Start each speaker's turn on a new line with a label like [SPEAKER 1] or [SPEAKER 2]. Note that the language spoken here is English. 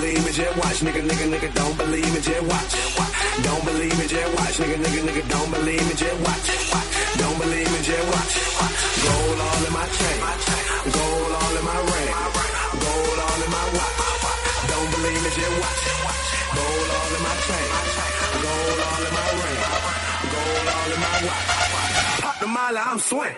[SPEAKER 1] believe it, just watch, nigga, nigga, nigga, don't believe me, just watch. Don't believe me, just watch, nigga, nigga, nigga, don't believe me, just watch. Don't believe me, just watch. Gold all in my chain, gold all in my ring, gold all in my watch. Don't believe me, just watch. Gold all in my chain, gold all in my ring, gold all in my watch. Pop the mile, I'm swing.